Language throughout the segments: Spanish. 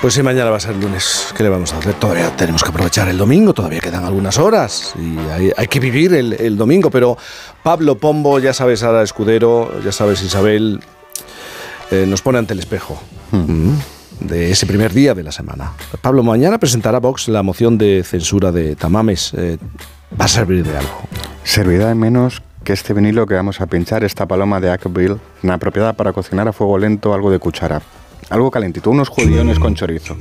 Pues sí, mañana va a ser lunes. ¿Qué le vamos a hacer? Todavía tenemos que aprovechar el domingo, todavía quedan algunas horas y hay, que vivir el, domingo. Pero Pablo Pombo, ya sabes, Ada Escudero, ya sabes, Isabel, eh, nos pone ante el espejo. Hmm. de ese primer día de la semana. Pablo, mañana presentará Vox la moción de censura de Tamames. Eh, ¿Va a servir de algo? Servirá de menos que este vinilo que vamos a pinchar, esta paloma de Ackville, una propiedad para cocinar a fuego lento algo de cuchara. Algo calentito, unos judiones con chorizo.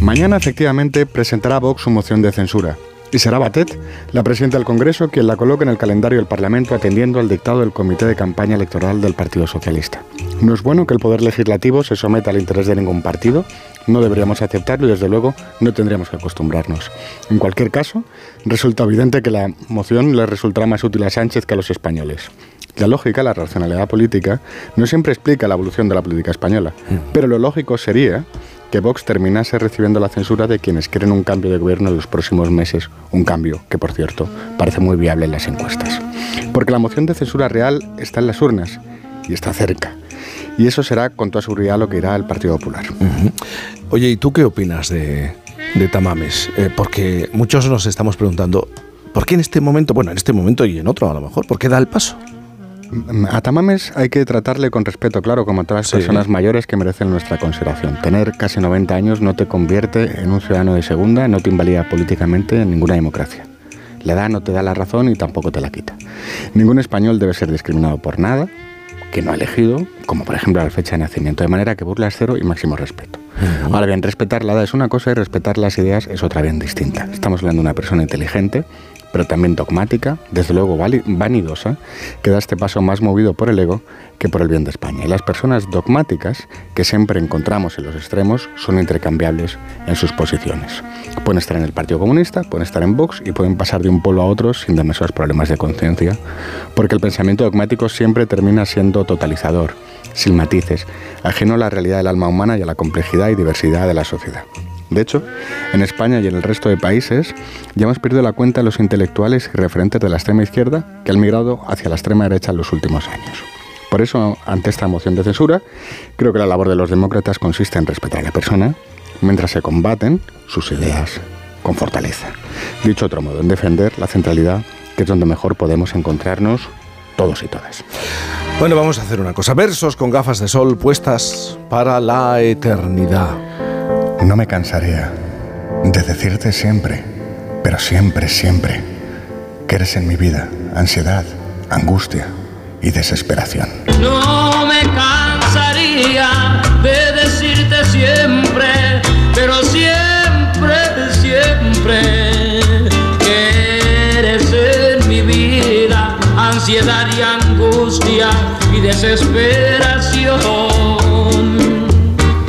Mañana efectivamente presentará Vox su moción de censura. Y será Batet, la presidenta del Congreso, quien la coloque en el calendario del Parlamento atendiendo al dictado del Comité de Campaña Electoral del Partido Socialista. No es bueno que el Poder Legislativo se someta al interés de ningún partido, no deberíamos aceptarlo y desde luego no tendríamos que acostumbrarnos. En cualquier caso, resulta evidente que la moción le resultará más útil a Sánchez que a los españoles. La lógica, la racionalidad política, no siempre explica la evolución de la política española, mm. pero lo lógico sería que Vox terminase recibiendo la censura de quienes quieren un cambio de gobierno en los próximos meses, un cambio que, por cierto, parece muy viable en las encuestas. Porque la moción de censura real está en las urnas y está cerca. Y eso será con toda seguridad lo que irá al Partido Popular. Oye, ¿y tú qué opinas de, Tamames? Eh, porque muchos nos estamos preguntando, ¿por qué en este momento, bueno, en este momento y en otro a lo mejor, ¿por qué da el paso? A Tamames hay que tratarle con respeto, claro, como a todas las personas mayores que merecen nuestra consideración. Tener casi 90 años no te convierte en un ciudadano de segunda, no te invalida políticamente en ninguna democracia. La edad no te da la razón y tampoco te la quita. Ningún español debe ser discriminado por nada que no ha elegido, como por ejemplo la fecha de nacimiento, de manera que burla es cero y máximo respeto. Ahora bien, respetar la edad es una cosa y respetar las ideas es otra bien distinta. Estamos hablando de una persona inteligente pero también dogmática, desde luego vanidosa, que da este paso más movido por el ego que por el bien de España. Y las personas dogmáticas que siempre encontramos en los extremos son intercambiables en sus posiciones. Pueden estar en el Partido Comunista, pueden estar en Vox y pueden pasar de un polo a otro sin demasiados problemas de conciencia, porque el pensamiento dogmático siempre termina siendo totalizador, sin matices, ajeno a la realidad del alma humana y a la complejidad y diversidad de la sociedad. De hecho, en España y en el resto de países ya hemos perdido la cuenta de los intelectuales y referentes de la extrema izquierda que han migrado hacia la extrema derecha en los últimos años. Por eso, ante esta moción de censura, creo que la labor de los demócratas consiste en respetar a la persona mientras se combaten sus ideas con fortaleza. Dicho otro modo, en defender la centralidad, que es donde mejor podemos encontrarnos todos y todas. Bueno, vamos a hacer una cosa. Versos con gafas de sol puestas para la eternidad. No me cansaré de decirte siempre, pero siempre, siempre, que eres en mi vida ansiedad, angustia y desesperación. No me cansaría de decirte siempre, pero siempre, siempre, que eres en mi vida ansiedad y angustia y desesperación.